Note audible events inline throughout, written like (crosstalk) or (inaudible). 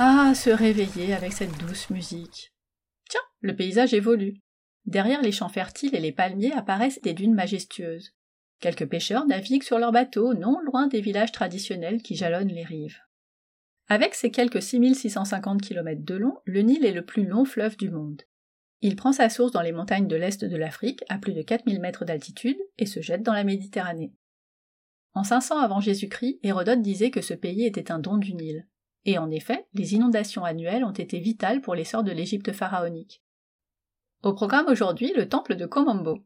Ah, se réveiller avec cette douce musique. Tiens, le paysage évolue. Derrière les champs fertiles et les palmiers apparaissent des dunes majestueuses. Quelques pêcheurs naviguent sur leurs bateaux non loin des villages traditionnels qui jalonnent les rives. Avec ses quelques 6650 km de long, le Nil est le plus long fleuve du monde. Il prend sa source dans les montagnes de l'est de l'Afrique, à plus de 4000 mètres d'altitude, et se jette dans la Méditerranée. En 500 avant Jésus-Christ, Hérodote disait que ce pays était un don du Nil. Et en effet, les inondations annuelles ont été vitales pour l'essor de l'Égypte pharaonique. Au programme aujourd'hui, le temple de Komombo.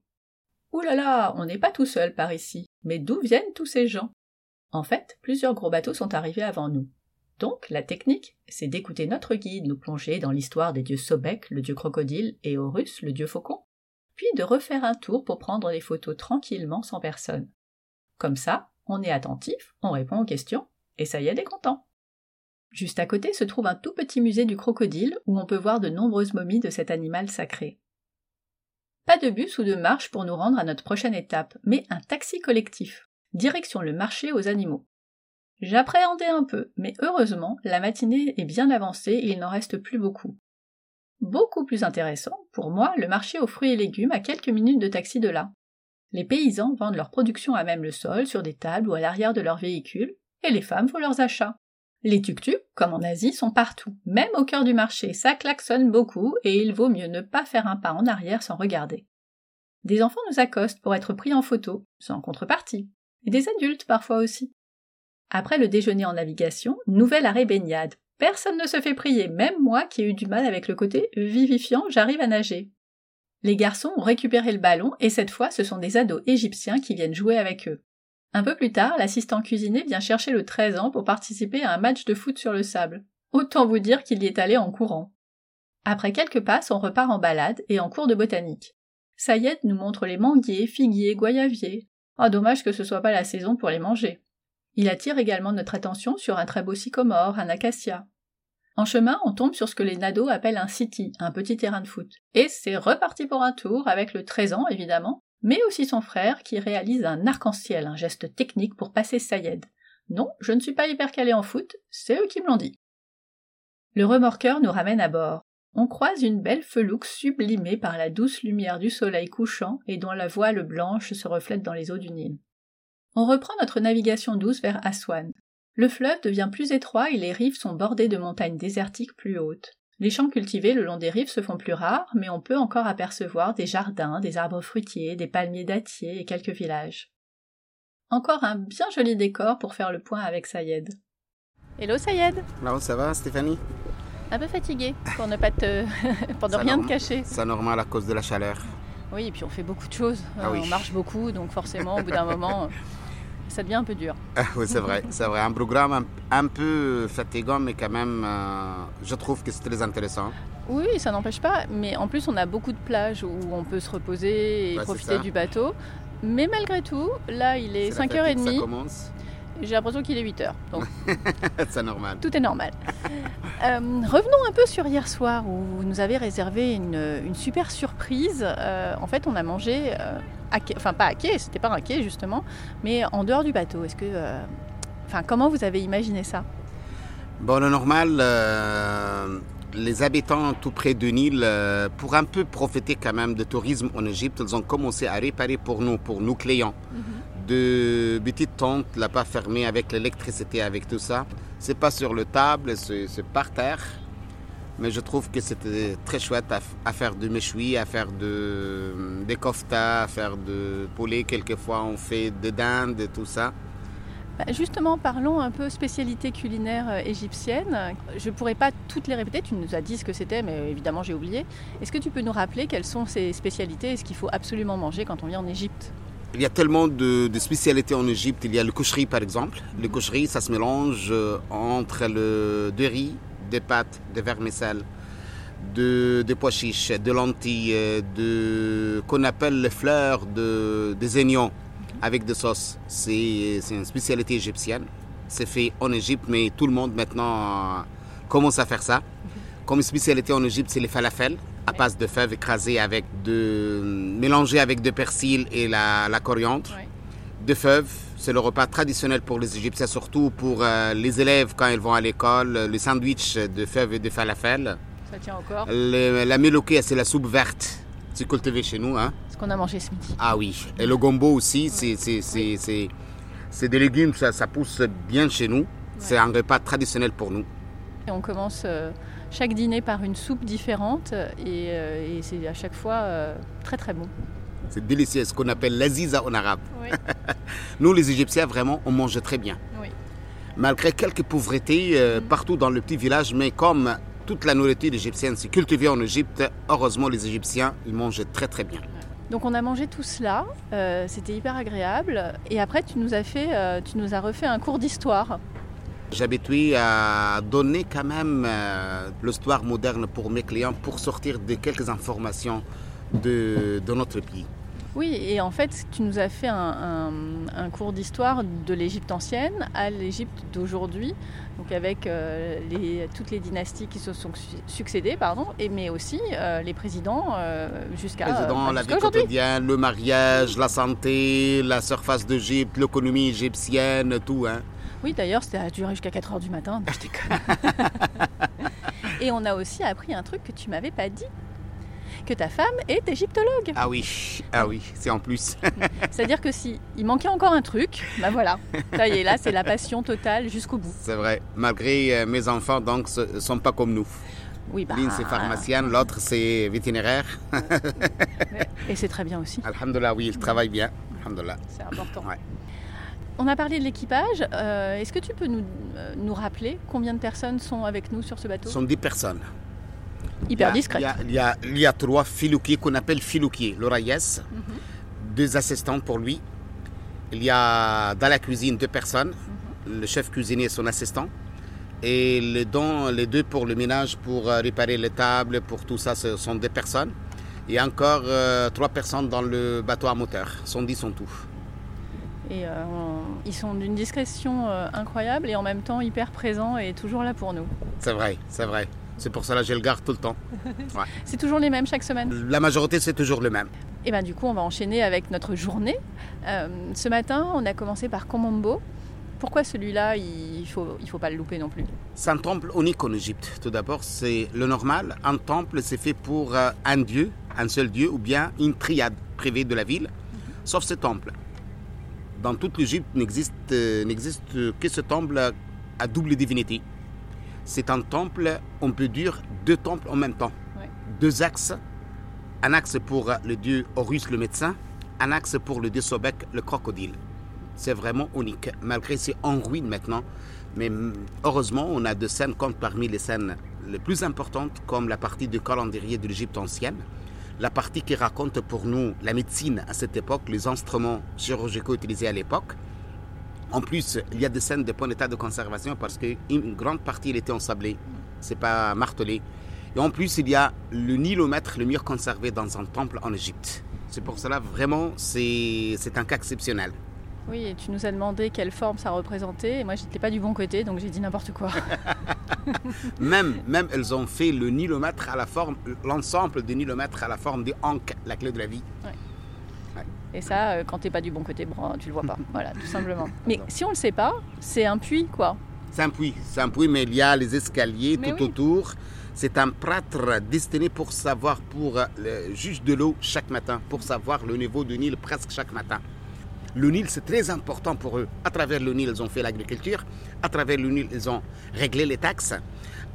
Ouh là on n'est pas tout seul par ici. Mais d'où viennent tous ces gens? En fait, plusieurs gros bateaux sont arrivés avant nous. Donc, la technique, c'est d'écouter notre guide nous plonger dans l'histoire des dieux Sobek, le dieu crocodile, et Horus, le dieu faucon, puis de refaire un tour pour prendre des photos tranquillement sans personne. Comme ça, on est attentif, on répond aux questions, et ça y est, est content. Juste à côté se trouve un tout petit musée du crocodile où on peut voir de nombreuses momies de cet animal sacré. Pas de bus ou de marche pour nous rendre à notre prochaine étape, mais un taxi collectif. Direction le marché aux animaux. J'appréhendais un peu, mais heureusement, la matinée est bien avancée et il n'en reste plus beaucoup. Beaucoup plus intéressant, pour moi, le marché aux fruits et légumes à quelques minutes de taxi de là. Les paysans vendent leur production à même le sol, sur des tables ou à l'arrière de leurs véhicules, et les femmes font leurs achats. Les tuk-tuk, comme en Asie, sont partout, même au cœur du marché, ça klaxonne beaucoup et il vaut mieux ne pas faire un pas en arrière sans regarder. Des enfants nous accostent pour être pris en photo, sans contrepartie, et des adultes parfois aussi. Après le déjeuner en navigation, nouvel arrêt baignade. Personne ne se fait prier, même moi qui ai eu du mal avec le côté vivifiant, j'arrive à nager. Les garçons ont récupéré le ballon et cette fois ce sont des ados égyptiens qui viennent jouer avec eux. Un peu plus tard, l'assistant cuisinier vient chercher le 13 ans pour participer à un match de foot sur le sable. Autant vous dire qu'il y est allé en courant. Après quelques passes, on repart en balade et en cours de botanique. Sayed nous montre les manguiers, figuiers, goyaviers. Ah, dommage que ce soit pas la saison pour les manger. Il attire également notre attention sur un très beau sycomore, un acacia. En chemin, on tombe sur ce que les nados appellent un city, un petit terrain de foot. Et c'est reparti pour un tour, avec le 13 ans évidemment, mais aussi son frère qui réalise un arc-en-ciel, un geste technique pour passer Sayed. Non, je ne suis pas hyper calé en foot, c'est eux qui me l'ont dit. Le remorqueur nous ramène à bord. On croise une belle felouque sublimée par la douce lumière du soleil couchant et dont la voile blanche se reflète dans les eaux du Nil. On reprend notre navigation douce vers Aswan. Le fleuve devient plus étroit et les rives sont bordées de montagnes désertiques plus hautes. Les champs cultivés le long des rives se font plus rares, mais on peut encore apercevoir des jardins, des arbres fruitiers, des palmiers dattiers et quelques villages. Encore un bien joli décor pour faire le point avec Sayed. Hello Sayed Hello, ça va Stéphanie? Un peu fatigué, pour ne pas te... (laughs) pour ne rien te cacher. C'est normal à cause de la chaleur. Oui, et puis on fait beaucoup de choses. Ah on marche beaucoup, donc forcément, au bout d'un moment, (laughs) ça devient un peu dur. Ah oui, c'est vrai, c'est vrai. Un programme un, peu fatigant, mais quand même, euh, je trouve que c'est très intéressant. Oui, ça n'empêche pas. Mais en plus, on a beaucoup de plages où on peut se reposer et profiter du bateau. Mais malgré tout, là, il est, 5h30. Ça commence. J'ai l'impression qu'il est 8 h Donc, (laughs) c'est normal. Tout est normal. Euh, revenons un peu sur hier soir où vous nous avez réservé une, super surprise. Euh, en fait, on a mangé enfin pas à quai, c'était pas un quai justement, mais en dehors du bateau. Est-ce que, euh, enfin, comment vous avez imaginé ça? Bon, le normal, euh, les habitants tout près du Nil, euh, pour un peu profiter quand même du tourisme en Égypte, ils ont commencé à réparer pour nous, pour nos clients, mhm. De petites tentes là-bas fermées avec l'électricité, avec tout ça. C'est pas sur le table, c'est par terre. Mais je trouve que c'était très chouette à, faire du méchoui, à faire de, des koftas, à faire de poulet. Quelquefois, on fait de dinde et tout ça. Bah, justement, parlons un peu spécialité culinaire euh, égyptienne. Je ne pourrais pas toutes les répéter, tu nous as dit ce que c'était, mais évidemment j'ai oublié. Est-ce que tu peux nous rappeler quelles sont ces spécialités et ce qu'il faut absolument manger quand on vient en Égypte? Il y a tellement de, spécialités en Égypte. Il y a le coucherie par exemple. Le coucherie, ça se mélange euh, entre le riz, des pâtes, des vermicelles, de, des pois chiches, de lentilles, de, qu'on appelle les fleurs de, des oignons avec des sauces. C'est, une spécialité égyptienne. C'est fait en Égypte, mais tout le monde maintenant commence à faire ça. Comme spécialité en Égypte, c'est les falafels à base de fèves écrasées avec de mélangées avec de persil et la, la coriandre. de fèves. C'est le repas traditionnel pour les Égyptiens, surtout pour euh, les élèves quand ils vont à l'école. Le sandwich de fèves et de falafel. Ça tient encore. Le- la melokia, c'est la soupe verte. C'est cultivé chez nous. Hein. Ce qu'on a mangé ce midi. Ah oui. Et le gombo aussi, c'est, c'est, c'est, c'est, c'est des légumes, ça, ça pousse bien chez nous. C'est un repas traditionnel pour nous. Et on commence euh, chaque dîner par une soupe différente et, euh, et c'est à chaque fois euh, très très bon. C'est délicieux, ce qu'on appelle l'aziza en arabe. Oui. (laughs) Nous, les Égyptiens, vraiment, on mange très bien. oui. Malgré quelques pauvretés euh, partout dans le petit village, mais comme toute la nourriture égyptienne c'est cultivée en Égypte, heureusement, les Égyptiens, ils mangent très très bien. Donc on a mangé tout cela, euh, c'était hyper agréable. Et après tu nous as fait, euh, tu nous as refait un cours d'histoire. J'habitué à donner quand même euh, l'histoire moderne pour mes clients pour sortir de quelques informations de, de notre pays. Oui, et en fait tu nous as fait un, un- un cours d'histoire de l'Égypte ancienne à l'Égypte d'aujourd'hui, donc avec euh, les- toutes les dynasties qui se sont su- succédées, pardon, et mais aussi euh, les présidents euh, jusqu'à Président, euh, la vie quotidienne, le mariage, la santé, la surface d'Égypte, l'économie égyptienne, tout. Hein. Oui, d'ailleurs, ça a duré jusqu'à 4h du matin. Je déconne. (laughs) Et on a aussi appris un truc que tu m'avais pas dit. Que ta femme est égyptologue. Ah oui, ah oui, c'est en plus. (laughs) C'est-à-dire que si il manquait encore un truc, bah voilà. Ça y est, là, c'est la passion totale jusqu'au bout. C'est vrai. Malgré euh, mes enfants, donc, ne sont pas comme nous. Oui, bah. L'une, c'est pharmacienne, l'autre, c'est vétérinaire. (laughs) Et c'est très bien aussi. Alhamdulillah, oui, ils travaillent bien. Alhamdulillah. C'est important. Ouais. On a parlé de l'équipage. Euh, Est-ce que tu peux nous, euh, nous rappeler combien de personnes sont avec nous sur ce bateau Ce sont 10 personnes. Hyper Il y a- discrète. Il y, a, il y a- il y a trois filoukiers qu'on appelle filoukiers. Le Rayes, Mhm. deux assistants pour lui. Il y a dans la cuisine deux personnes, Mhm. le chef cuisinier et son assistant. Et les, dons, les deux pour le ménage, pour euh, réparer les tables, pour tout ça, ce sont deux personnes. Et encore euh, trois personnes dans le bateau à moteur. Sont dix en tout. Et euh, on- ils sont d'une discrétion euh, incroyable et en même temps hyper présents et toujours là pour nous. C'est vrai, c'est vrai. C'est pour cela que je le garde tout le temps. (laughs) C'est toujours les mêmes chaque semaine. La majorité, c'est toujours le même. Et ben du coup, on va enchaîner avec notre journée. Euh, ce matin, on a commencé par Komombo. Pourquoi celui-là, il faut, il faut pas le louper non plus? C'est un temple unique en Égypte. Tout d'abord, c'est le normal. Un temple, c'est fait pour un dieu, un seul dieu, ou bien une triade privée de la ville, sauf ce temple. Dans toute l'Égypte, n'existe euh, n'existe que ce temple à- double divinité. C'est un temple, on peut dire deux temples en même temps. Ouais. Deux axes. Un axe pour le dieu Horus le médecin, un axe pour le dieu Sobek le crocodile. C'est vraiment unique, malgré c'est en ruine maintenant. Mais mm, heureusement, on a deux scènes comme parmi les scènes les plus importantes, comme la partie du calendrier de l'Égypte ancienne, la partie qui raconte pour nous la médecine à cette époque, les instruments chirurgicaux utilisés à l'époque. En plus, il y a des scènes de bon état de conservation parce qu'une grande partie elle était ensablée, c'est pas martelé. Et en plus, il y a le nilomètre le mieux conservé dans un temple en Égypte. C'est pour cela vraiment c'est c'est un cas exceptionnel. Oui, et tu nous as demandé quelle forme ça représentait. Et moi, j'étais pas du bon côté, donc j'ai dit n'importe quoi. (laughs) Même, même elles ont fait le nilomètre à la forme, l'ensemble du nilomètre à la forme du Ankh, la clé de la vie. Et ça, euh, quand t'es pas du bon côté, tu le vois pas. (laughs) Voilà, tout simplement. Mais si on le sait pas, c'est un puits, quoi. C'est un puits, c'est un puits, mais il y a les escaliers Mais tout oui. autour. C'est un prêtre destiné pour savoir, pour euh, le juge de l'eau chaque matin, pour savoir le niveau du Nil presque chaque matin. Le Nil, c'est très important pour eux. À travers le Nil, ils ont fait l'agriculture. À travers le Nil, ils ont réglé les taxes.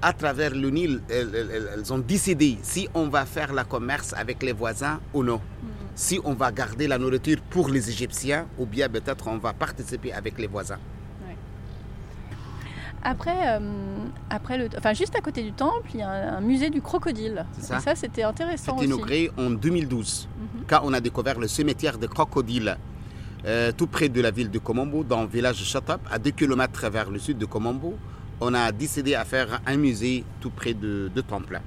À travers le Nil, elles ont décidé si on va faire le commerce avec les voisins ou non. Si on va garder la nourriture pour les Égyptiens ou bien peut-être on va participer avec les voisins. Après, euh, après le, enfin, juste à côté du temple, il y a un, un musée du crocodile. C'est ça. Et ça, c'était intéressant aussi. inauguré en 2012, Mhm. quand on a découvert le cimetière de crocodiles euh, tout près de la ville de Komombo, dans le village de Chatap, à 2 km vers le sud de Komombo. On a décidé à faire un musée tout près de, de Temple.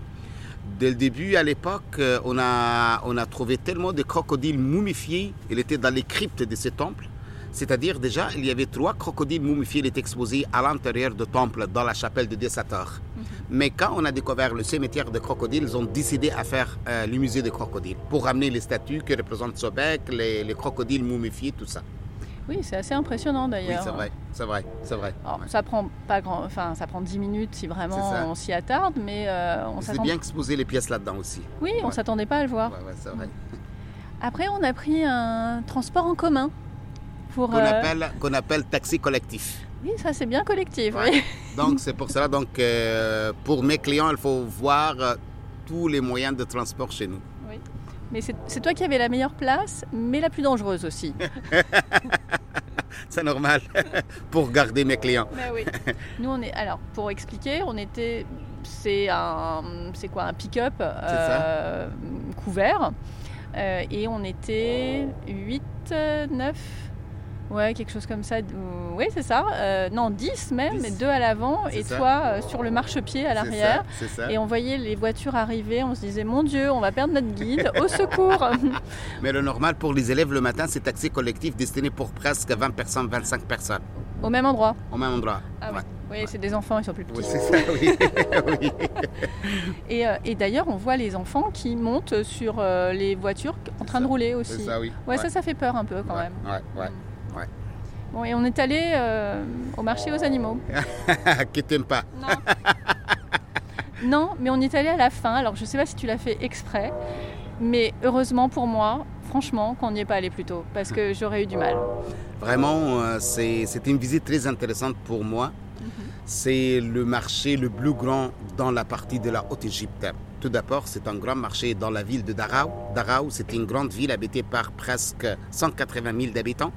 Dès le début, à l'époque, euh, on a, trouvé tellement de crocodiles momifiés. Il était dans les cryptes de ce temple. C'est-à-dire, déjà, il y avait trois crocodiles momifiés qui étaient exposés à l'intérieur du temple, dans la chapelle de Dessator. Mais quand on a découvert le cimetière de crocodiles, ils ont décidé à faire euh, le musée des crocodiles pour ramener les statues qui représentent Sobek, les, les crocodiles momifiés, tout ça. Oui, c'est assez impressionnant d'ailleurs. Oui, c'est vrai, c'est vrai, c'est vrai. Ça prend pas grand, enfin, ça prend 10 minutes si vraiment on s'y attarde, mais euh, on s'attend. C'est bien exposer les pièces là-dedans aussi. Oui, on s'attendait pas à le voir. Ouais, c'est vrai. (laughs) Après, on a pris un transport en commun pour. Qu'on euh, appelle, qu'on appelle taxi collectif. Oui, ça c'est bien collectif. Oui. (laughs) Donc c'est pour cela donc euh, pour mes clients, il faut voir tous les moyens de transport chez nous. Oui. Mais c'est toi qui avais la meilleure place, mais la plus dangereuse aussi. (laughs) c'est normal (laughs) pour garder mes clients. oui. Nous, on est. Alors, pour expliquer, on était. C'est un. C'est quoi Un pick-up euh, couvert. Euh, et on était 8, 9 Ouais, quelque chose comme ça. Oui, c'est ça. Euh, non, 10 même, mais deux à l'avant et toi euh, sur le marchepied à l'arrière. Et on voyait les voitures arriver, on se disait, mon Dieu, on va perdre notre guide, au secours (laughs) Mais le normal pour les élèves le matin, c'est taxi collectif destiné pour presque 20 personnes, 25 personnes. Au même endroit Au même endroit. Ah, oui, oui c'est des enfants, ils sont plus petits. Oui, c'est ça, (laughs) oui. et, euh, et d'ailleurs, on voit les enfants qui montent sur les voitures en train de rouler aussi. Ça, oui. Ouais, ça, ça fait peur un peu quand même. Ouais, ouais. Bon, et on est allé euh, au marché aux animaux. (laughs) Qui t'aime pas Non. (laughs) non, mais on est allé à la fin. Alors je ne sais pas si tu l'as fait exprès, mais heureusement pour moi, franchement, qu'on n'y est pas allé plus tôt, parce que j'aurais eu du mal. Vraiment, euh, c'était une visite très intéressante pour moi. Mhm. C'est le marché le plus grand dans la partie de la Haute-Égypte. Tout d'abord, c'est un grand marché dans la ville de Daraou. Daraou, c'est une grande ville habitée par presque 180 000 habitants.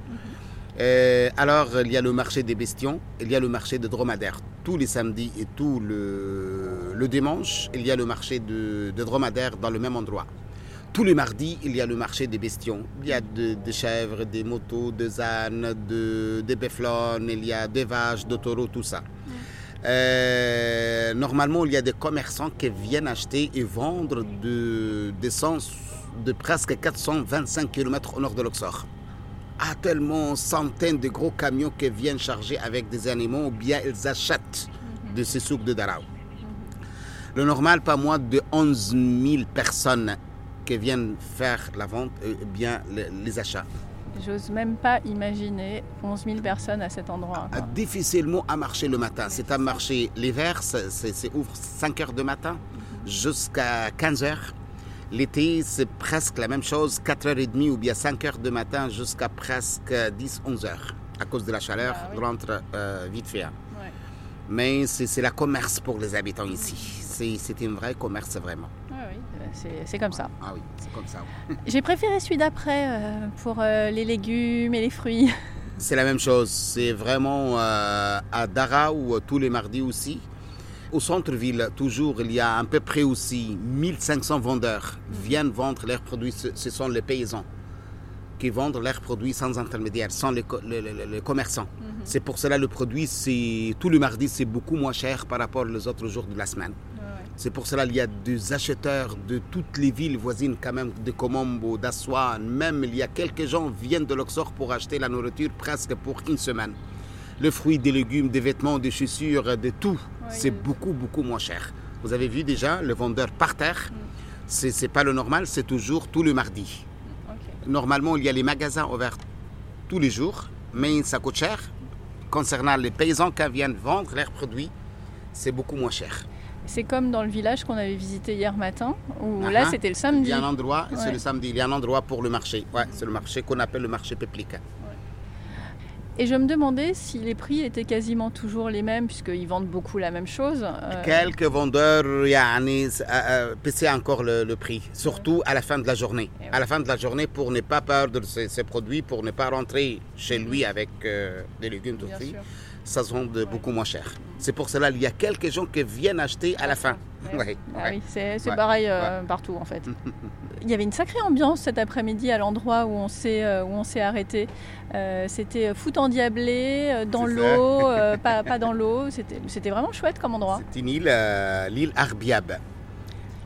Euh, alors, il y a le marché des bestions, il y a le marché de dromadaires. Tous les samedis et tout le, dimanche, il y a le marché de, dromadaires dans le même endroit. Tous les mardis, il y a le marché des bestions. Il y a des chèvres, des motos, des ânes, des béflones, il y a des vaches, des taureaux, tout ça. Euh, normalement, il y a des commerçants qui viennent acheter et vendre de, des sens de presque 425 km au nord de l'Oxor a tellement centaines de gros camions qui viennent charger avec des animaux ou bien ils achètent de ces souks de Darao. Le normal, pas moins de 11 000 personnes qui viennent faire la vente ou bien les achats. J'ose même pas imaginer 11 000 personnes à cet endroit. Difficilement à marcher le matin. C'est à marcher l'hiver, c'est ouvre 5 heures de matin jusqu'à 15 heures. L'été, c'est presque la même chose, 4h30 ou bien 5h de matin jusqu'à presque 10-11h. À cause de la chaleur, ah, on rentre euh, vite fait. Hein. Mais c'est la commerce pour les habitants ici. C'est un vrai commerce vraiment. oui, c'est comme ça. Ah oui, c'est comme ça. (laughs) J'ai préféré celui d'après euh, pour euh, les légumes et les fruits. (laughs) C'est la même chose. C'est vraiment à Dara ou tous les mardis aussi. Au centre-ville, toujours, il y a à peu près aussi 1500 vendeurs viennent vendre leurs produits. Ce sont les paysans qui vendent leurs produits sans intermédiaire, sans les, commerçants. Mhm. C'est pour cela le produit, c'est tout le mardi, c'est beaucoup moins cher par rapport aux autres jours de la semaine. C'est pour cela qu'il y a des acheteurs de toutes les villes voisines, quand même, de Comombo, d'Aswan. Même, il y a quelques gens qui viennent de l'Oxor pour acheter la nourriture presque pour une semaine le fruit, des légumes, des vêtements, des chaussures, de tout, c'est beaucoup, beaucoup moins cher. Vous avez vu déjà le vendeur par terre, mm. ce c'est pas le normal, c'est toujours tout le mardi. Normalement, il y a les magasins ouverts tous les jours, mais ça coûte cher. Concernant les paysans qui viennent vendre leurs produits, c'est beaucoup moins cher. C'est comme dans le village qu'on avait visité hier matin, où là c'était le samedi. Il y a un endroit, c'est le samedi, il y a un endroit pour le marché. Ouais, c'est le marché qu'on appelle le marché péplique. Et je me demandais si les prix étaient quasiment toujours les mêmes, puisqu'ils vendent beaucoup la même chose. Euh. Quelques vendeurs baissaient encore le, le, prix, surtout à la fin de la journée. Eh à la fin de la journée, pour ne pas perdre ces, produits, pour ne pas rentrer chez lui avec euh, des légumes fruits ça se vend beaucoup moins cher. C'est pour cela qu'il y a quelques gens qui viennent acheter à la fin. Oui, ah oui c'est pareil euh, partout en fait. (laughs) Il y avait une sacrée ambiance cet après-midi à l'endroit où on s'est euh, où on s'est arrêté. Euh, c'était foot endiablé dans l'eau, (laughs) pas, pas, dans l'eau. C'était vraiment chouette comme endroit. C'est une île, l'île Arbiab.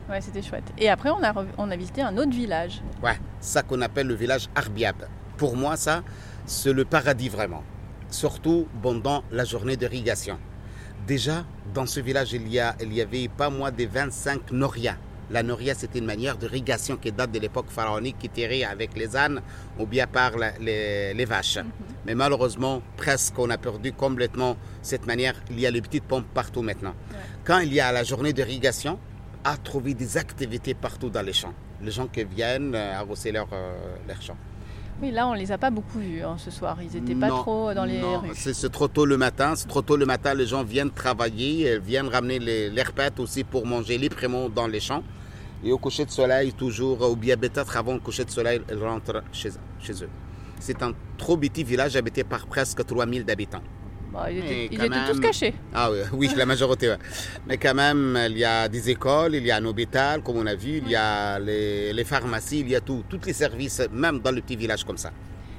Ouais, c'était chouette. Et après, on a, on a visité un autre village. Ouais, ça qu'on appelle le village Arbiab. Pour moi, ça, c'est le paradis vraiment surtout pendant la journée d'irrigation. Déjà, dans ce village, il y, a, il y avait pas moins de 25 norias. La noria, c'était une manière d'irrigation qui date de l'époque pharaonique, qui tirait avec les ânes ou bien par les, vaches. Mhm. Mais malheureusement, presque, on a perdu complètement cette manière. Il y a les petites pompes partout maintenant. Quand il y a la journée d'irrigation, à trouver des activités partout dans les champs. Les gens qui viennent euh, arroser leurs leur champs. Oui, là, on les a pas beaucoup vus hein, ce soir. Ils n'étaient pas trop dans les non, rues. C'est trop tôt le matin. C'est trop tôt le matin. Les gens viennent travailler, viennent ramener les, les aussi pour manger librement dans les champs. Et au coucher de soleil, toujours, ou bien peut-être avant le coucher de soleil, ils rentrent chez, chez eux. C'est un trop petit village habité par presque 3000 habitants. Bah, ils étaient, tous cachés. Ah oui, (laughs) oui la majorité. Mais quand même, il y a des écoles, il y a un hôpital, comme on a vu, il y a les, pharmacies, il y a tout, tous les services, même dans le petit village comme ça.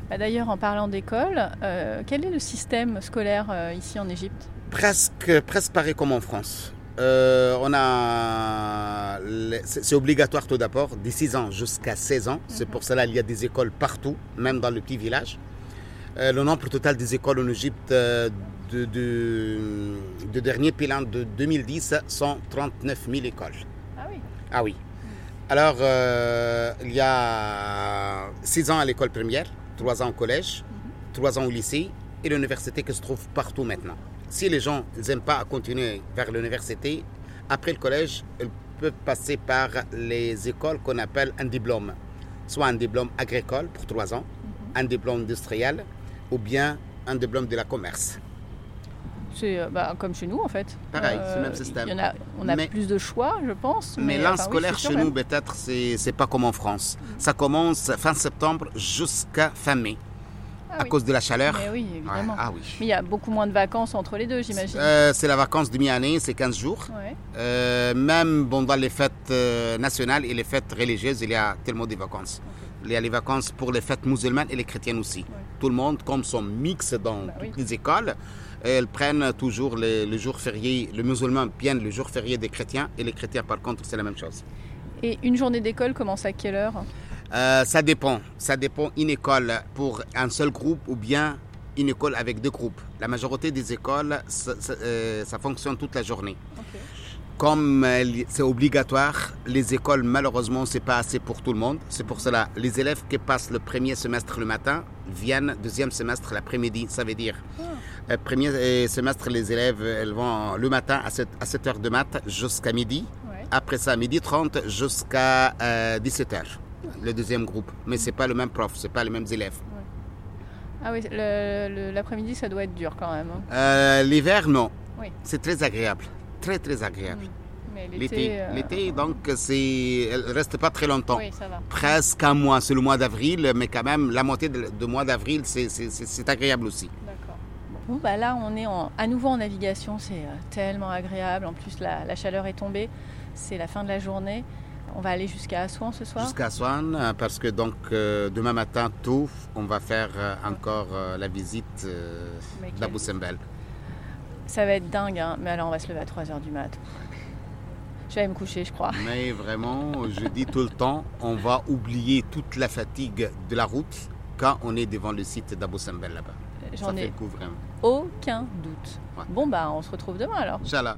Bah, d'ailleurs, en parlant d'école, euh, quel est le système scolaire euh, ici en Égypte? Presque, presque pareil comme en France. Euh, on a, c'est obligatoire tout d'abord, de 6 ans jusqu'à 16 ans. C'est mhm. pour cela qu'il y a des écoles partout, même dans le petit village. Euh, le nombre total des écoles en Égypte euh, de, de, dernier bilan de 2010 sont 39 000 écoles. Ah oui Ah oui. Alors, euh, il y a 6 ans à l'école primaire, 3 ans au collège, 3 mhm. ans au lycée et l'université qui se trouve partout maintenant. Si les gens n'aiment pas continuer vers l'université, après le collège, ils peuvent passer par les écoles qu'on appelle un diplôme. Soit un diplôme agricole pour 3 ans, mhm. un diplôme industriel ou bien un diplôme de la commerce. C'est euh, bah, comme chez nous en fait. Pareil, c'est le même euh, système. Y en a, on a plus de choix, je pense. Mais, l'an scolaire chez nous, peut-être, c'est pas comme en France. Ça commence fin septembre jusqu'à fin mai. Ah à cause de la chaleur. Mais oui, évidemment. ah, oui. Mais il y a beaucoup moins de vacances entre les deux, j'imagine. Euh, c'est la vacance de mi-année, c'est 15 jours. même bon, dans les fêtes nationales et les fêtes religieuses, il y a tellement de vacances. Il y a les vacances pour les fêtes musulmanes et les chrétiennes aussi. Tout le monde, comme son mix dans bah toutes les écoles, elles prennent toujours les, jours fériés. Les musulmans prennent le jour férié des chrétiens et les chrétiens, par contre, c'est la même chose. Et une journée d'école commence à quelle heure? Euh, Ça dépend. Ça dépend une école pour un seul groupe ou bien une école avec deux groupes. La majorité des écoles, ça, euh, fonctionne toute la journée comme c'est obligatoire, les écoles, malheureusement, c'est pas assez pour tout le monde. C'est pour cela, les élèves qui passent le premier semestre le matin viennent deuxième semestre l'après-midi. Ça veut dire, euh, premier euh, semestre, les élèves, elles vont le matin à 7, à 7 heures de maths jusqu'à midi. Après ça, midi 30 jusqu'à 17 euh, heures, le deuxième groupe. Mais c'est pas le même prof, c'est pas les mêmes élèves. Ah oui, l'après-midi, ça doit être dur quand même. Hein. L'hiver, non. C'est très agréable très très agréable. Hmm. L'été, l'été, euh, donc, c'est, elle reste pas très longtemps. Oui, ça va. Presque un mois, c'est le mois d'avril, mais quand même, la moitié du mois d'avril, c'est, agréable aussi. D'accord. Bon, bah là, on est à nouveau en navigation, c'est euh, tellement agréable. En plus, la, chaleur est tombée, c'est la fin de la journée. On va aller jusqu'à Assouan ce soir? Jusqu'à Assouan, euh, parce que donc demain matin, tôt, on va faire encore la visite d'Abou Simbel. Ça va être dingue, hein. mais alors on va se lever à 3h du mat. Je vais me coucher, je crois. Mais vraiment, je dis tout le temps, on va oublier toute la fatigue de la route quand on est devant le site d'Abou Simbel là-bas. J'en ai aucun doute. Bon, bah, on se retrouve demain alors. Inch'Allah.